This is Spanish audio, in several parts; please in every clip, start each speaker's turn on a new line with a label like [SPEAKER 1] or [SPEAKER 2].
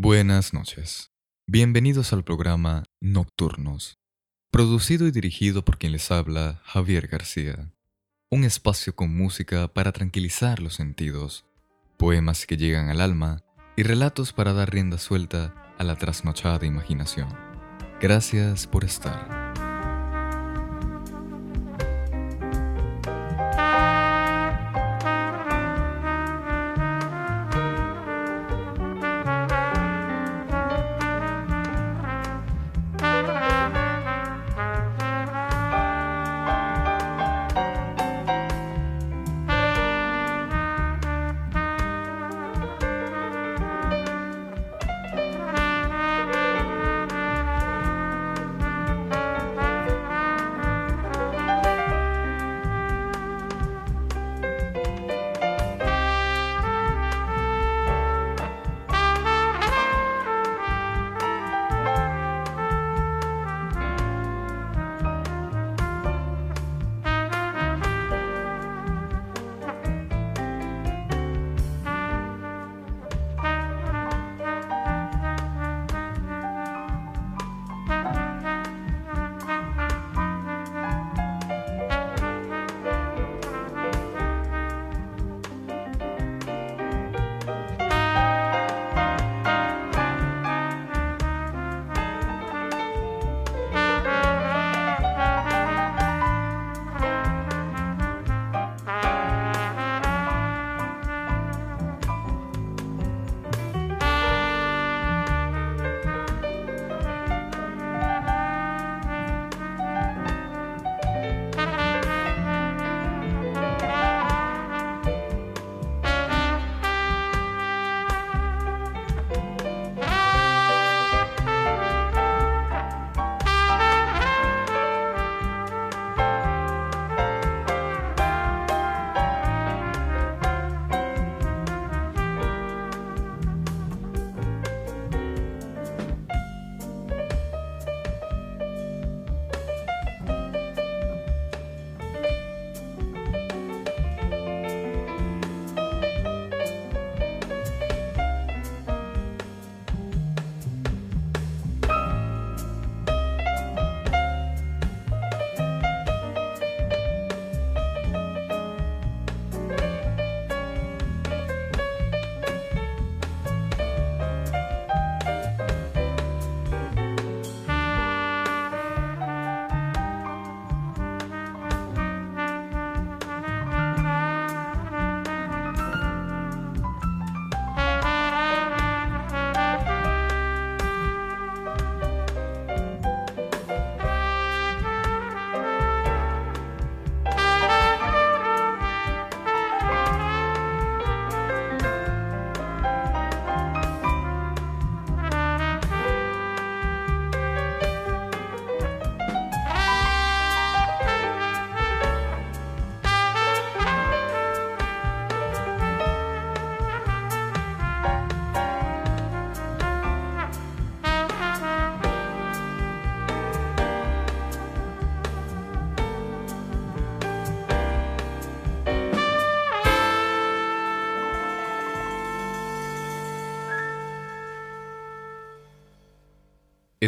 [SPEAKER 1] Buenas noches. Bienvenidos al programa Nocturnos, producido y dirigido por quien les habla, Javier García. Un espacio con música para tranquilizar los sentidos, poemas que llegan al alma y relatos para dar rienda suelta a la trasnochada imaginación. Gracias por estar.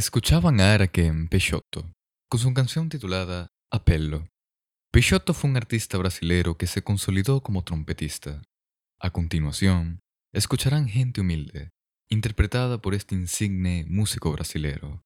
[SPEAKER 1] Escuchaban a Araquém Peixoto con su canción titulada Apello. Peixoto fue un artista brasilero que se consolidó como trompetista. A continuación, escucharán Gente Humilde, interpretada por este insigne músico brasilero.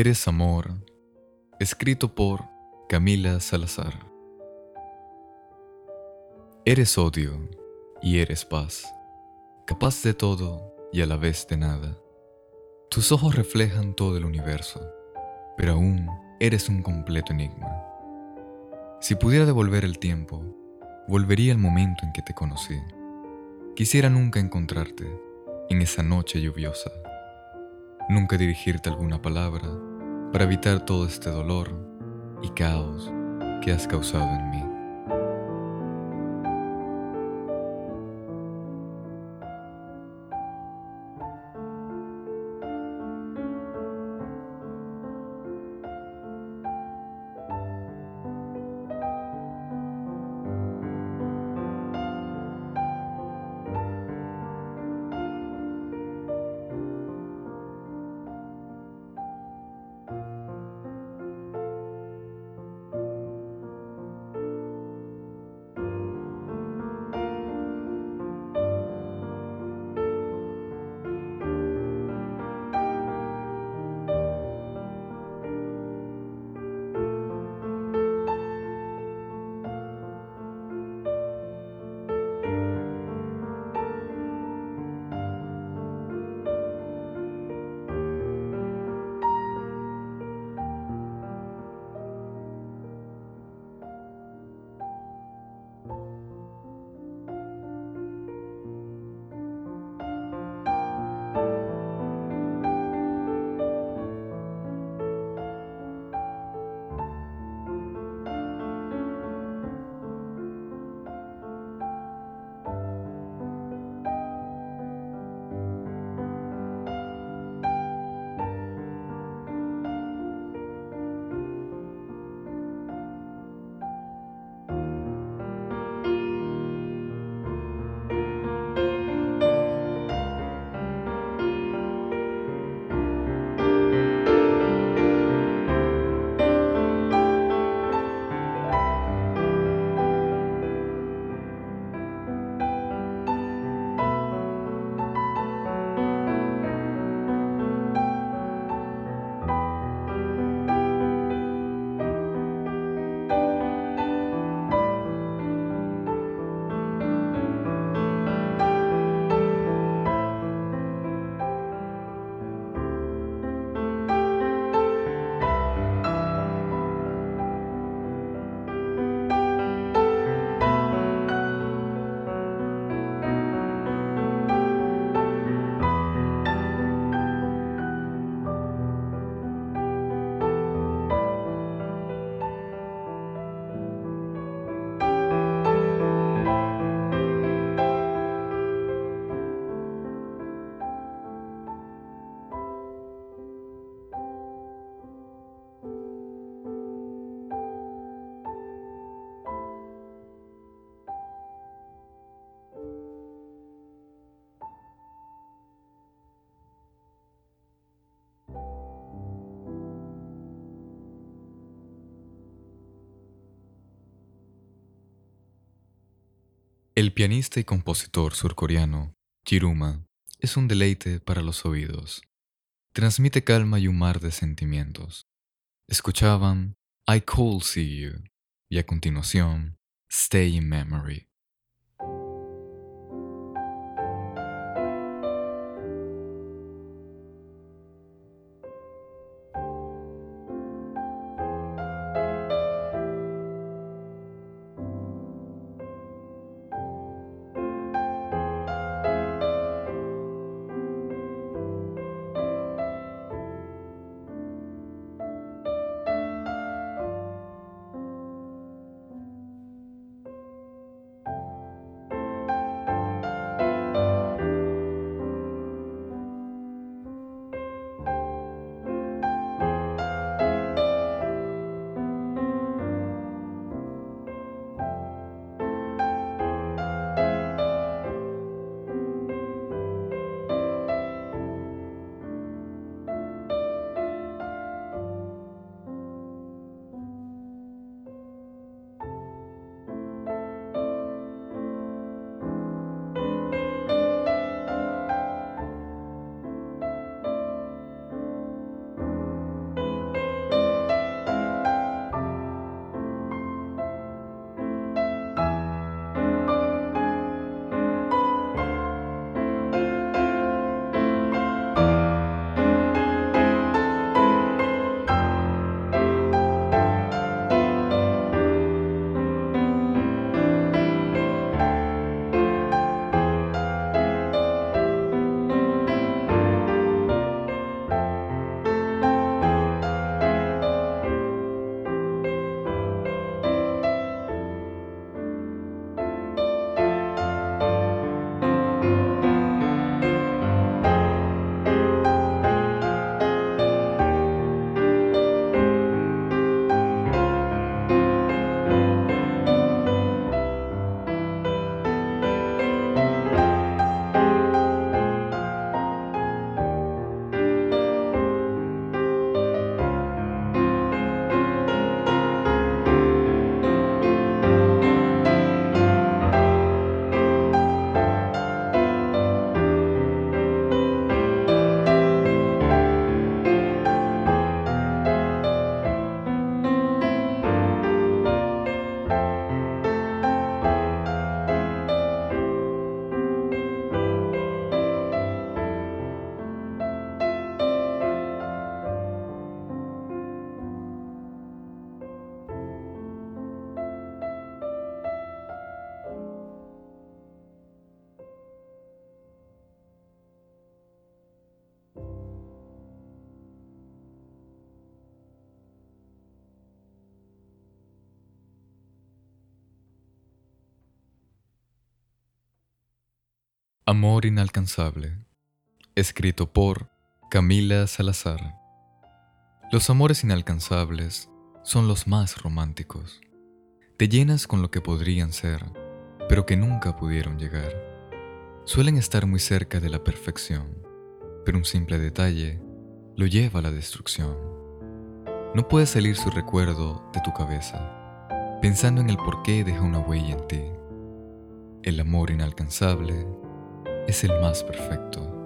[SPEAKER 1] Eres Amor, escrito por Camila Salazar. Eres odio y eres paz, capaz de todo y a la vez de nada. Tus ojos reflejan todo el universo, pero aún eres un completo enigma. Si pudiera devolver el tiempo, volvería al momento en que te conocí. Quisiera nunca encontrarte en esa noche lluviosa nunca dirigirte alguna palabra para evitar todo este dolor y caos que has causado en mí. El pianista y compositor surcoreano Jiruma es un deleite para los oídos. Transmite calma y un mar de sentimientos. Escuchaban I Could See You y a continuación Stay in Memory. Amor inalcanzable, escrito por Camila Salazar. Los amores inalcanzables son los más románticos. Te llenas con lo que podrían ser, pero que nunca pudieron llegar. Suelen estar muy cerca de la perfección, pero un simple detalle lo lleva a la destrucción. No puede salir su recuerdo de tu cabeza, pensando en el por qué deja una huella en ti. El amor inalcanzable es el más perfecto.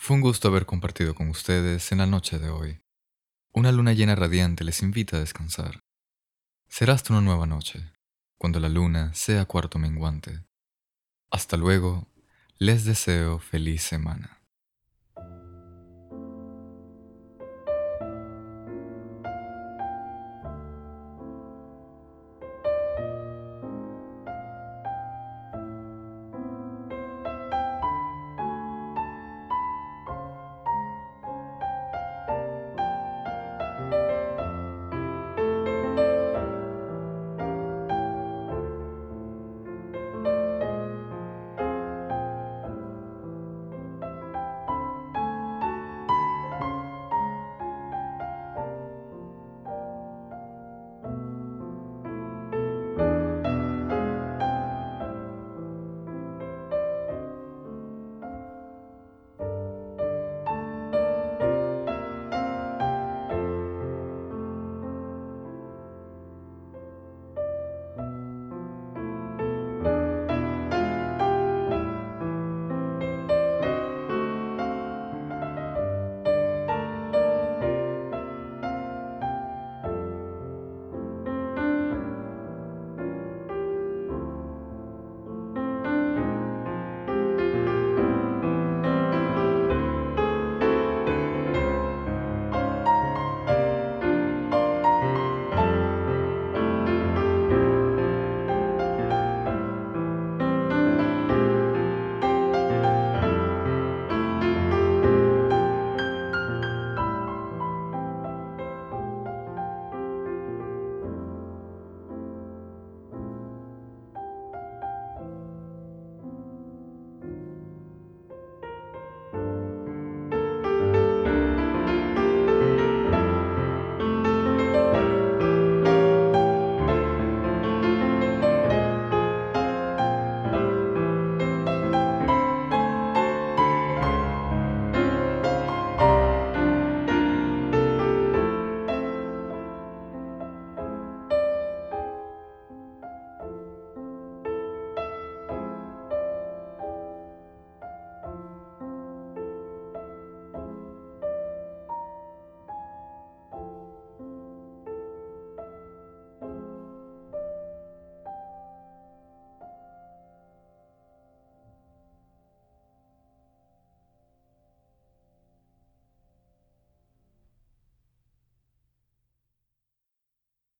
[SPEAKER 1] Fue un gusto haber compartido con ustedes en la noche de hoy. Una luna llena radiante les invita a descansar. Será hasta una nueva noche, cuando la luna sea cuarto menguante. Hasta luego, les deseo feliz semana.